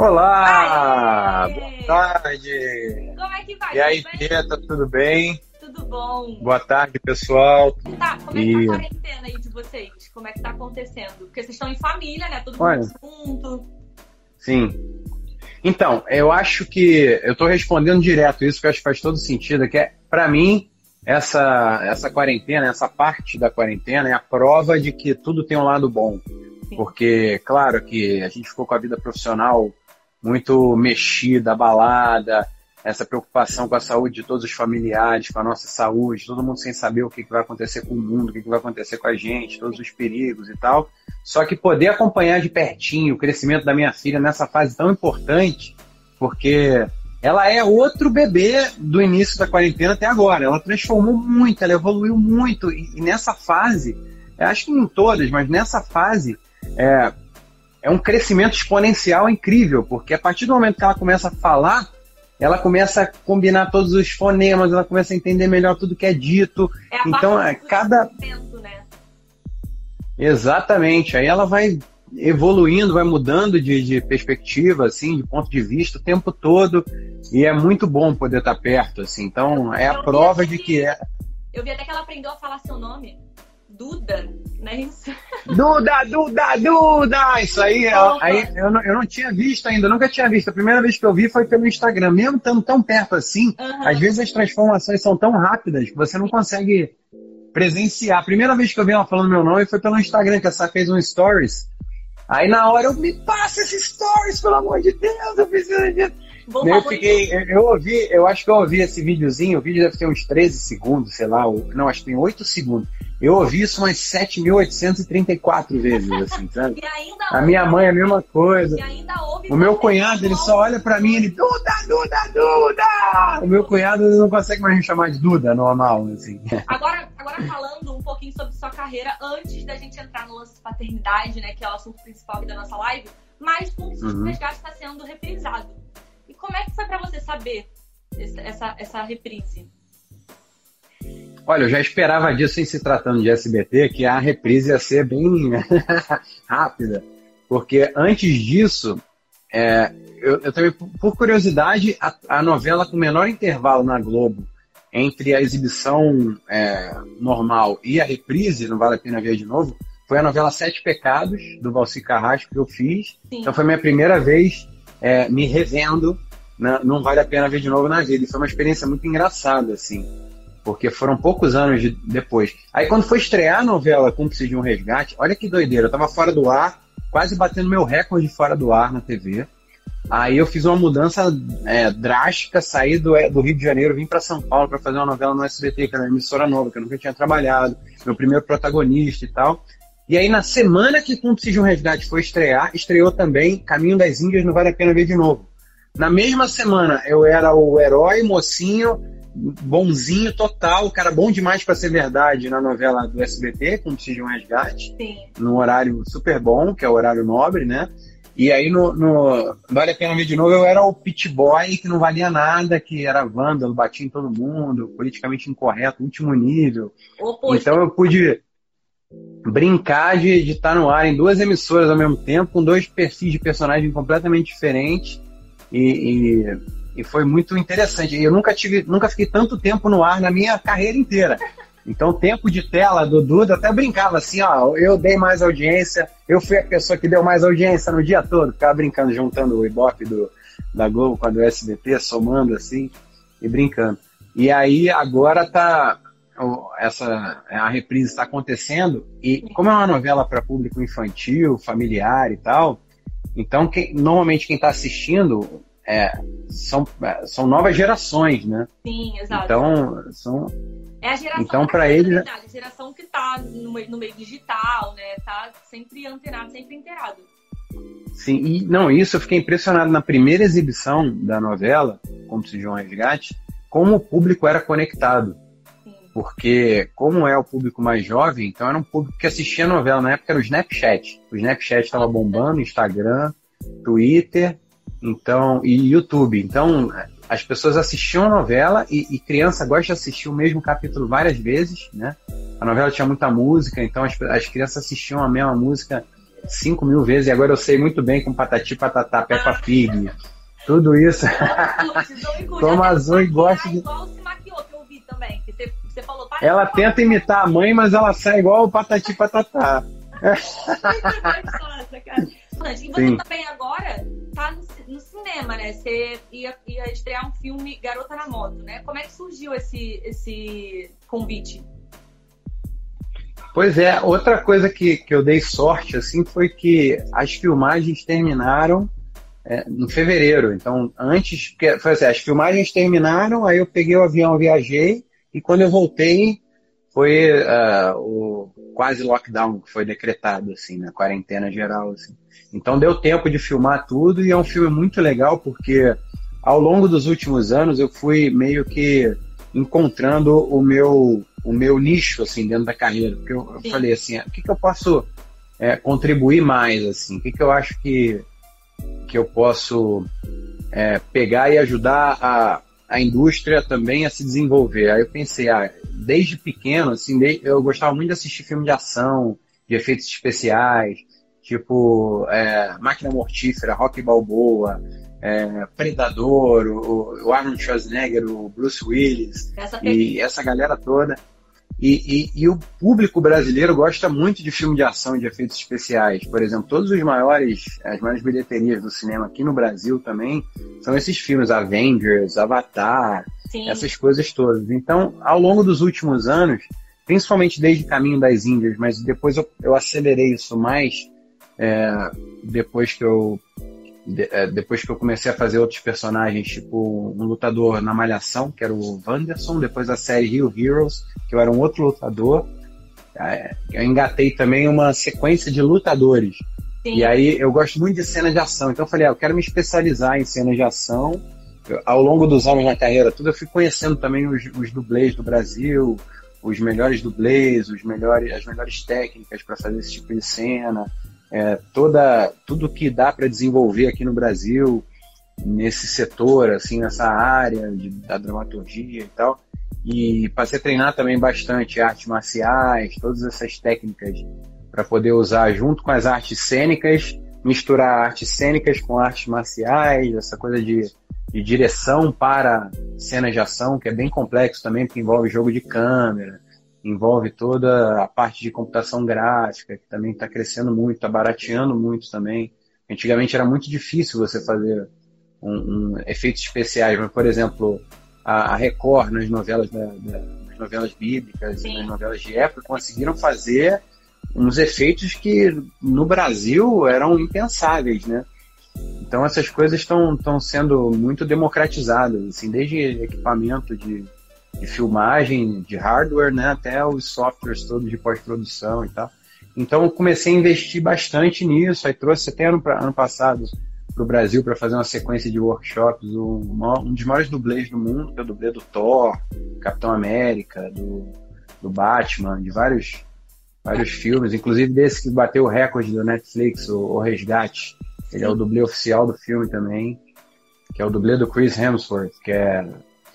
Olá! Aê! Boa tarde! Como é que vai? E aí, Pieta, tudo bem? Tudo bom. Boa tarde, pessoal. Tá, como é que e... tá a quarentena aí de vocês? Como é que tá acontecendo? Porque vocês estão em família, né? Todo mundo Olha, junto. Sim. Então, eu acho que eu tô respondendo direto isso, que eu acho que faz todo sentido, que é, para mim, essa, essa quarentena, essa parte da quarentena é a prova de que tudo tem um lado bom. Sim. Porque, claro que a gente ficou com a vida profissional muito mexida, abalada, essa preocupação com a saúde de todos os familiares, com a nossa saúde, todo mundo sem saber o que, vai acontecer com o mundo, o que, vai acontecer com a gente, todos os perigos e tal. Só que poder acompanhar de pertinho o crescimento da minha filha nessa fase tão importante, porque ela é outro bebê do início da quarentena até agora. Ela transformou muito, ela evoluiu muito. E, nessa fase, acho que em todas, mas nessa fase, é, é um crescimento exponencial incrível, porque a partir do momento que ela começa a falar, ela começa a combinar todos os fonemas, ela começa a entender melhor tudo que é dito. É então, é cada. Né? Exatamente. Aí ela vai evoluindo, vai mudando de, de, perspectiva, assim, de ponto de vista o tempo todo. E é muito bom poder estar perto, assim. Então, é a prova de que é. Eu vi até que ela aprendeu a falar seu nome. Duda, não é isso? Duda, Duda, Duda! Isso aí, aí eu, não, eu não tinha visto ainda, nunca tinha visto. A primeira vez que eu vi foi pelo Instagram. Mesmo estando tão perto assim, uhum. às vezes as transformações são tão rápidas que você não consegue presenciar. A primeira vez que eu vi ela falando meu nome foi pelo Instagram, que essa fez um stories. Aí na hora eu me passa esses stories, pelo amor de Deus, eu preciso de. eu fiquei, eu, eu, ouvi, eu acho que eu ouvi esse videozinho, o vídeo deve ter uns 13 segundos, sei lá, ou, não, acho que tem 8 segundos. Eu ouvi isso umas 7.834 vezes, assim, sabe? a minha mãe é a mesma coisa. o meu cunhado, ele só olha pra mim e ele, Duda, Duda, Duda! O meu cunhado ele não consegue mais me chamar de Duda, normal, assim. Agora, agora falando um pouquinho sobre sua carreira, antes da gente entrar no lance de paternidade, né, que é o assunto principal aqui da nossa live, mas o uhum. resgate está sendo reprisado. E como é que foi pra você saber essa, essa, essa reprise? Olha, eu já esperava disso em se tratando de SBT, que a reprise ia ser bem rápida. Porque antes disso, é, eu, eu, também, por curiosidade, a, a, novela com menor intervalo na Globo entre a exibição é, normal e a reprise, não vale a pena ver de novo, foi a novela Sete Pecados, do Valci Carrasco, que eu fiz. Sim. Então foi minha primeira vez é, me revendo, né, não vale a pena ver de novo na vida. E foi uma experiência muito engraçada, assim porque foram poucos anos de, depois. Aí quando foi estrear a novela Cúmplice de um Resgate, olha que doideira, eu tava fora do ar, quase batendo meu recorde fora do ar na TV. Aí eu fiz uma mudança é, drástica, saí do, é, do, Rio de Janeiro, vim para São Paulo para fazer uma novela no SBT, que era uma emissora nova, que eu nunca tinha trabalhado, meu primeiro protagonista e tal. E aí na semana que Cúmplice de um Resgate foi estrear, estreou também Caminho das Índias, não vale a pena ver de novo. Na mesma semana eu era o herói, mocinho, bonzinho total, cara bom demais para ser verdade na novela do SBT, como se um resgate, Sim. num horário super bom, que é o horário nobre, né? E aí no, no Vale a Pena Ver de Novo eu era o pit boy que não valia nada, que era vândalo, batia em todo mundo, politicamente incorreto, último nível. então eu pude brincar de, de estar no ar em duas emissoras ao mesmo tempo, com dois perfis de personagem completamente diferentes. E, e e foi muito interessante. Eu nunca tive, nunca fiquei tanto tempo no ar na minha carreira inteira. Então, tempo de tela do Duda, até brincava assim, ó, eu dei mais audiência, eu fui a pessoa que deu mais audiência no dia todo, ficava brincando, juntando o Ibope do, da Globo com a do SBT, somando assim, e brincando. E aí, agora tá, essa, a reprise está acontecendo, e como é uma novela para público infantil, familiar e tal, então, quem, normalmente quem está assistindo é, são, é, são novas gerações, né? Sim, exato. Então, são. É a geração então, para eles. A geração que está no, no, meio digital, né? Tá sempre antenado, sempre inteirado. Sim, e não, isso eu fiquei impressionado na primeira exibição da novela, como se João Resgate, como o público era conectado. Sim. Porque, como é o público mais jovem, então era um público que assistia a novela na época era o Snapchat. O Snapchat estava bombando, Instagram, Twitter, então, e YouTube. Então, as pessoas assistiam a novela e, e, criança gosta de assistir o mesmo capítulo várias vezes, né? A novela tinha muita música, então as, as crianças assistiam a mesma música 5 mil vezes e agora eu sei muito bem com patati, patatá, Peppa Pig. Tudo isso. Toma azul e gosta de. Ela tenta imitar a mãe, mas ela sai igual o patati patatá. E você Sim. também agora cinema, né? Você ia, ia estrear um filme Garota na Moto, né? Como é que surgiu esse, esse convite? Pois é, outra coisa que, que eu dei sorte, assim, foi que as filmagens terminaram é, em fevereiro. Então, antes, foi assim, as filmagens terminaram, aí eu peguei o avião, viajei, e quando eu voltei, foi uh, o quase lockdown que foi decretado, assim, na quarentena geral, assim. Então deu tempo de filmar tudo e é um filme muito legal porque ao longo dos últimos anos eu fui meio que encontrando o meu o meu nicho assim dentro da carreira. Porque eu, eu falei assim o que, que eu posso é, contribuir mais assim? O que, que eu acho que que eu posso é, pegar e ajudar a, a indústria também a se desenvolver aí eu pensei ah, desde pequeno assim eu gostava muito de assistir filme de ação de efeitos especiais tipo é, Máquina Mortífera, Rock Balboa, é, Predador, o, o, Arnold Schwarzenegger, o Bruce Willis essa e essa galera toda. E, e, e, o público brasileiro gosta muito de filme de ação e de efeitos especiais. Por exemplo, todos os maiores, as maiores bilheterias do cinema aqui no Brasil também são esses filmes Avengers, Avatar, Sim. essas coisas todas. Então, ao longo dos últimos anos, principalmente desde Caminho das Índias, mas depois eu, eu acelerei isso mais é, depois que eu de, é, depois que eu comecei a fazer outros personagens, tipo um lutador na Malhação, que era o Wanderson, depois a série Rio Heroes, que eu era um outro lutador, é, eu engatei também uma sequência de lutadores. Sim. E aí eu gosto muito de cena de ação, então eu falei, ah, eu quero me especializar em cenas de ação. Eu, ao longo dos anos na carreira tudo, eu fui conhecendo também os, os dublês do Brasil, os melhores dublês, os melhores, as melhores técnicas para fazer esse tipo de cena é, toda, tudo que dá para desenvolver aqui no Brasil nesse setor, assim, nessa área de, da dramaturgia e tal. E passei a treinar também bastante artes marciais, todas essas técnicas para poder usar junto com as artes cênicas, misturar artes cênicas com artes marciais, essa coisa de, de direção para cenas de ação, que é bem complexo também, porque envolve jogo de câmera, envolve toda a parte de computação gráfica, que também está crescendo muito, está barateando muito também. Antigamente era muito difícil você fazer um, um, efeitos especiais, mas, por exemplo, a, a Record nas novelas, da, da, nas novelas bíblicas, Sim. nas novelas de época, conseguiram fazer uns efeitos que no Brasil eram impensáveis, né? Então essas coisas estão sendo muito democratizadas, assim, desde equipamento de, de filmagem, de hardware, né, até os softwares todos de pós-produção e tal. Então eu comecei a investir bastante nisso, aí trouxe até ano, ano passado para o Brasil para fazer uma sequência de workshops, um, um dos maiores dublês do mundo, que é o dublê do Thor, Capitão América, do, do Batman, de vários, vários filmes, inclusive desse que bateu o recorde do Netflix, o, o Resgate. Ele é o dublê oficial do filme também, que é o dublê do Chris Hemsworth, que é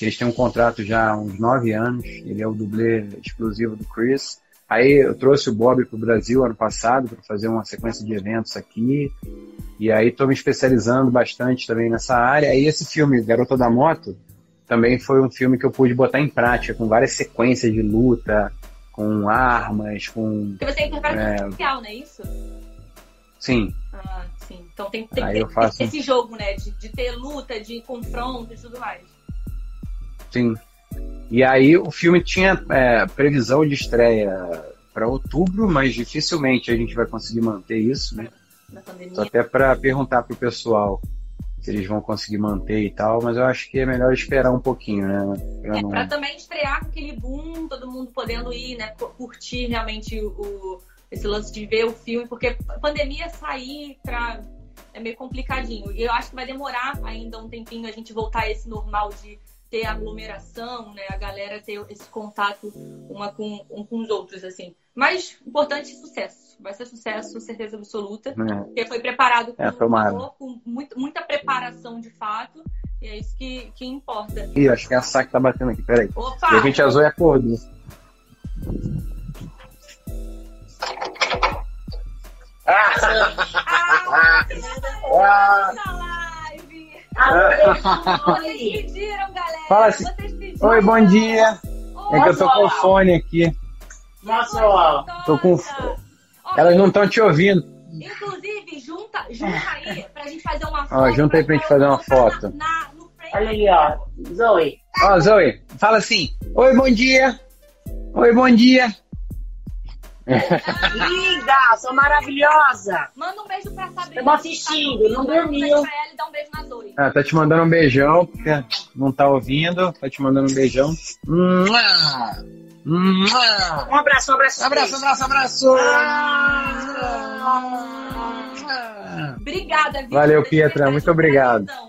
eles têm um contrato já há uns nove anos. Ele é o dublê exclusivo do Chris. Aí eu trouxe o Bob para o Brasil ano passado para fazer uma sequência de eventos aqui. E aí estou me especializando bastante também nessa área. E esse filme, Garota da Moto, também foi um filme que eu pude botar em prática, com várias sequências de luta, com armas, com. Porque você interpreta é... especial, não é isso? Sim. Ah, sim. Então tem, tem, tem faço... esse jogo, né? De, de ter luta, de confronto e tudo mais. Sim. E aí o filme tinha é, previsão de estreia para outubro, mas dificilmente a gente vai conseguir manter isso, né? Só até para perguntar pro pessoal se eles vão conseguir manter e tal, mas eu acho que é melhor esperar um pouquinho, né? Pra é, não... para também estrear com aquele boom, todo mundo podendo ir, né? Curtir realmente o, esse lance de ver o filme, porque a pandemia sair para é meio complicadinho. E eu acho que vai demorar ainda um tempinho a gente voltar a esse normal de ter aglomeração, né? A galera ter esse contato uma com, um com os outros, assim. Mas importante sucesso. Vai ser sucesso, certeza absoluta. É. Porque foi preparado com, é, valor, com muito, muita preparação de fato. E é isso que, que importa. Ih, acho que é a saque tá batendo aqui, peraí. Opa! E a gente azul é acordo. Ah, Ah. Vocês pediram, galera. Fala assim, Vocês pediram. Oi, bom dia. É que eu tô com o fone aqui. Mostra, ó. Tô com- Elas não estão te ouvindo. Inclusive, junta, junta aí pra gente fazer uma foto. Ó, junta aí pra gente fazer uma foto. Na, no Olha aí, ó. Zoe. Ó, Zoe, fala assim. Oi, bom dia. Oi, bom dia. Linda, sou maravilhosa. Manda um beijo pra Sabrina. Tamo assistindo, não um beijo dormiu. pra ela e dá um beijo na Zoe. Ah, tá te mandando um beijão, porque não tá ouvindo. Tá te mandando um beijão. Mua! Mua! Um abraço, um abraço. Abraço, abraço, abraço! Ah. Obrigada, viu? Valeu, Pietra, prestar muito obrigado. atenção.